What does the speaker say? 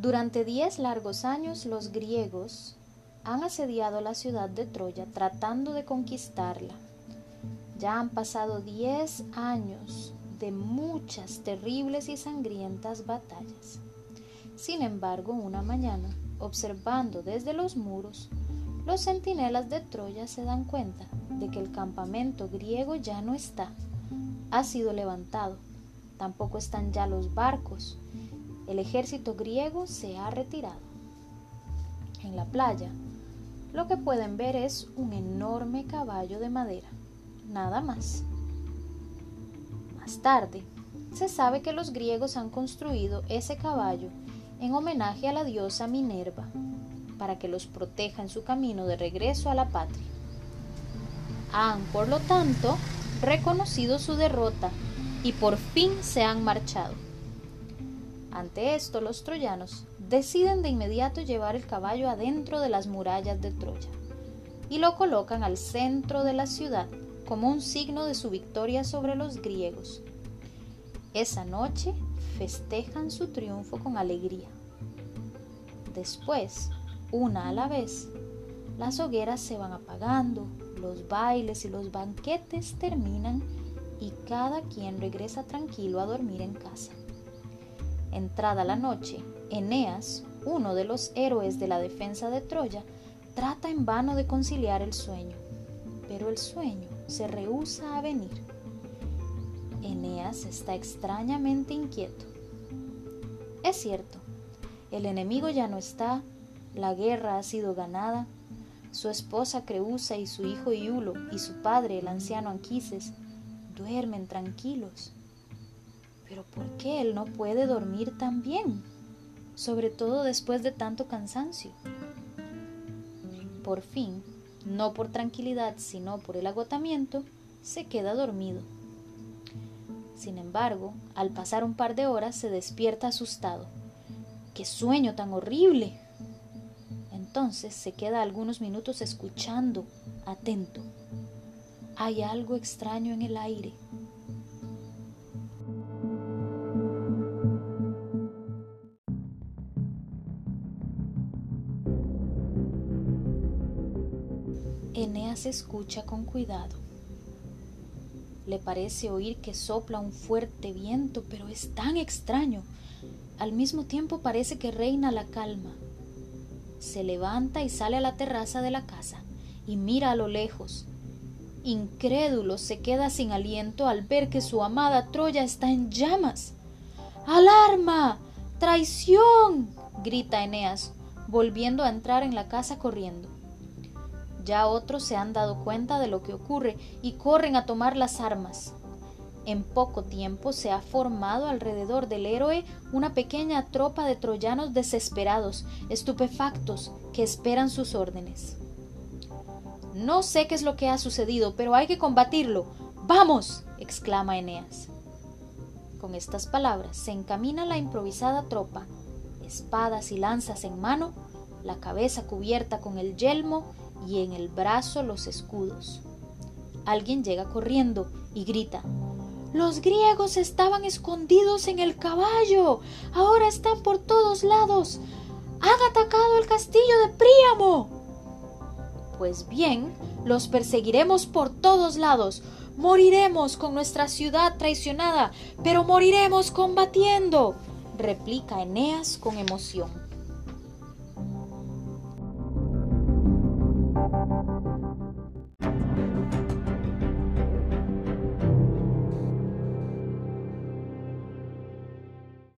Durante diez largos años los griegos han asediado la ciudad de Troya tratando de conquistarla. Ya han pasado diez años de muchas terribles y sangrientas batallas. Sin embargo, una mañana, observando desde los muros, los centinelas de Troya se dan cuenta de que el campamento griego ya no está, ha sido levantado, tampoco están ya los barcos, el ejército griego se ha retirado. En la playa, lo que pueden ver es un enorme caballo de madera, nada más. Más tarde, se sabe que los griegos han construido ese caballo en homenaje a la diosa Minerva, para que los proteja en su camino de regreso a la patria. Han, por lo tanto, reconocido su derrota y por fin se han marchado. Ante esto, los troyanos deciden de inmediato llevar el caballo adentro de las murallas de Troya y lo colocan al centro de la ciudad como un signo de su victoria sobre los griegos. Esa noche festejan su triunfo con alegría. Después, una a la vez, las hogueras se van apagando, los bailes y los banquetes terminan y cada quien regresa tranquilo a dormir en casa. Entrada la noche, Eneas, uno de los héroes de la defensa de Troya, trata en vano de conciliar el sueño, pero el sueño se rehúsa a venir. Eneas está extrañamente inquieto. Es cierto, el enemigo ya no está, la guerra ha sido ganada, su esposa Creusa y su hijo Iulo y su padre, el anciano Anquises, duermen tranquilos. Pero ¿por qué él no puede dormir tan bien? Sobre todo después de tanto cansancio. Por fin, no por tranquilidad, sino por el agotamiento, se queda dormido. Sin embargo, al pasar un par de horas se despierta asustado. ¡Qué sueño tan horrible! Entonces se queda algunos minutos escuchando, atento. Hay algo extraño en el aire. Eneas escucha con cuidado. Le parece oír que sopla un fuerte viento, pero es tan extraño. Al mismo tiempo parece que reina la calma se levanta y sale a la terraza de la casa y mira a lo lejos. Incrédulo se queda sin aliento al ver que su amada Troya está en llamas. ¡Alarma! ¡Traición! grita Eneas, volviendo a entrar en la casa corriendo. Ya otros se han dado cuenta de lo que ocurre y corren a tomar las armas. En poco tiempo se ha formado alrededor del héroe una pequeña tropa de troyanos desesperados, estupefactos, que esperan sus órdenes. No sé qué es lo que ha sucedido, pero hay que combatirlo. ¡Vamos! exclama Eneas. Con estas palabras se encamina la improvisada tropa, espadas y lanzas en mano, la cabeza cubierta con el yelmo y en el brazo los escudos. Alguien llega corriendo y grita los griegos estaban escondidos en el caballo. Ahora están por todos lados. Han atacado el castillo de Príamo. Pues bien, los perseguiremos por todos lados. Moriremos con nuestra ciudad traicionada, pero moriremos combatiendo, replica Eneas con emoción.